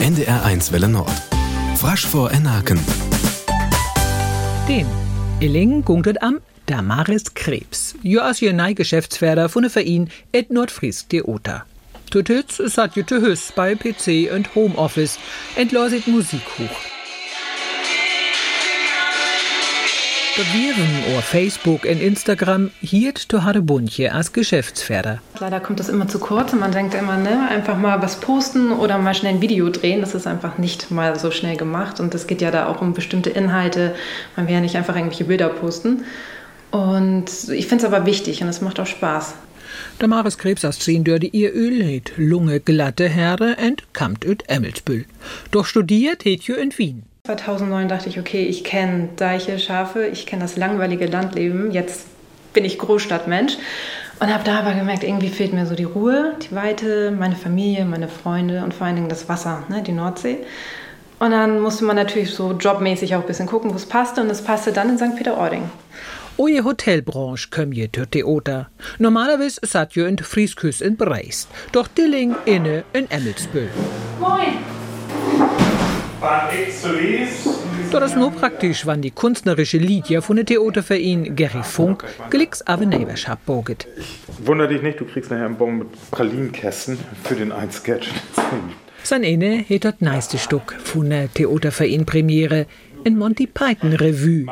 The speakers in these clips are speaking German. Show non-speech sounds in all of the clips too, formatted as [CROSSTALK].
NDR1 Welle Nord. Frasch vor Enaken. Den Illing gunktet am Damaris Krebs. Jo as je nei Geschäftsfelder von der Verein et Nordfries Theater. Tutütz sat je te Hüs bei PC und Homeoffice entlosit Musik hoch. Viren oder Facebook und Instagram hielt to hatte Bunche als Geschäftsfelder. Leider kommt das immer zu kurz und man denkt immer, ne, einfach mal was posten oder mal schnell ein Video drehen. Das ist einfach nicht mal so schnell gemacht und es geht ja da auch um bestimmte Inhalte. Man will ja nicht einfach irgendwelche Bilder posten. Und ich finde es aber wichtig und es macht auch Spaß. Damaris Krebs as zehn dörde ihr Öl het lunge glatte Herre und kamt üt Emmelsbüll. Doch studiert het in Wien. 2009 dachte ich, okay, ich kenne Deiche, Schafe, ich kenne das langweilige Landleben. Jetzt bin ich Großstadtmensch. Und habe da aber gemerkt, irgendwie fehlt mir so die Ruhe, die Weite, meine Familie, meine Freunde und vor allen Dingen das Wasser, ne, die Nordsee. Und dann musste man natürlich so jobmäßig auch ein bisschen gucken, wo es passte. Und es passte dann in St. Peter-Ording. Oje Hotelbranche kömm je tür Theater. Normalerweise sat jo in Friesküs in Breist. Doch Dilling inne in Emmelsbüll. Moin! Doch das nur praktisch, wann die künstlerische Liedja von der Theaterverein Gary Funk Glicks aber Neighborship boget. Wunder dich nicht, du kriegst nachher einen Bon mit Pralinkästen für den einen Sketch. Sein eine het das neiste Stück von der Theaterverein Premiere in Monty Python Revue.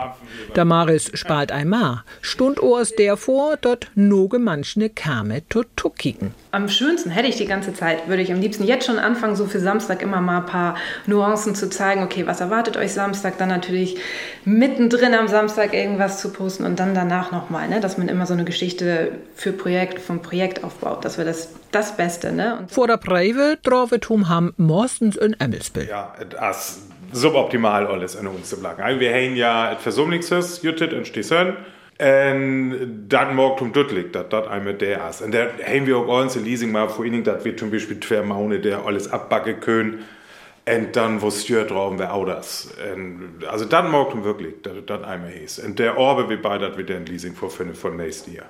Damaris spalt einmal, stund oors der vor, dort noge manchne kame tot kicken. Am schönsten hätte ich die ganze Zeit, würde ich am liebsten jetzt schon anfangen, so für Samstag immer mal ein paar Nuancen zu zeigen. Okay, was erwartet euch Samstag? Dann natürlich mittendrin am Samstag irgendwas zu posten und dann danach nochmal, ne? dass man immer so eine Geschichte für Projekt, vom Projekt aufbaut. Das wäre das, das Beste. Ne? Und Vor der Preive draufet hum ham meistens in Emmelsbüll. Ja, das suboptimal alles in bleiben. Also wir haben ja et Versumlingsses, Jüttet und Stießen. Und dann morgen um Duttlig, dass das einmal der ist. Und da haben wir auch uns in Leasing mal vor ihnen, dass wir zum Beispiel zwei Maune, der alles abbacken können. Und dann, wo Stür drauf, wer auch das. Und also dann morgen wirklich, dass das einmal hieß. Und der Orbe, wie bei, das wir dann Leasing vorfinden von nächstes Jahr.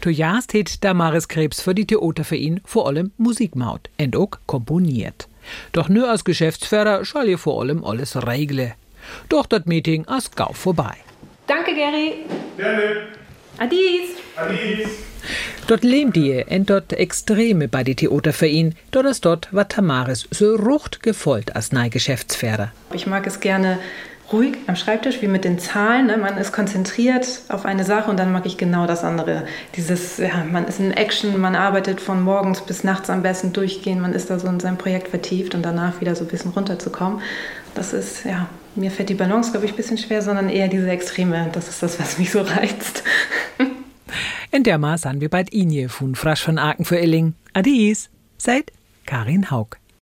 To Jast het Damaris Krebs für die Theaterverein vor allem Musikmaut und auch komponiert. Doch nur als Geschäftsführer schall ihr vor allem alles regle. Doch das Meeting as gau vorbei. Danke, Gary. Gerne. Adies. Adies. Dort lebt ihr en dort Extreme bei die Theaterverein, dort ist dort wat Tamaris so rucht gefolgt als nei Geschäftsführer. Ich mag es gerne ruhig am Schreibtisch, wie mit den Zahlen. Ne? Man ist konzentriert auf eine Sache und dann mag ich genau das andere. Dieses, ja, man ist in Action, man arbeitet von morgens bis nachts am besten durchgehen, man ist da so in sein Projekt vertieft und danach wieder so ein bisschen runterzukommen. Das ist, ja, mir fällt die Balance, glaube ich, ein bisschen schwer, sondern eher diese Extreme. Das ist das, was mich so reizt. [LAUGHS] In der Maß an wir bald Inje von Frasch von Aken für Illing. Adies, seid Karin Haug.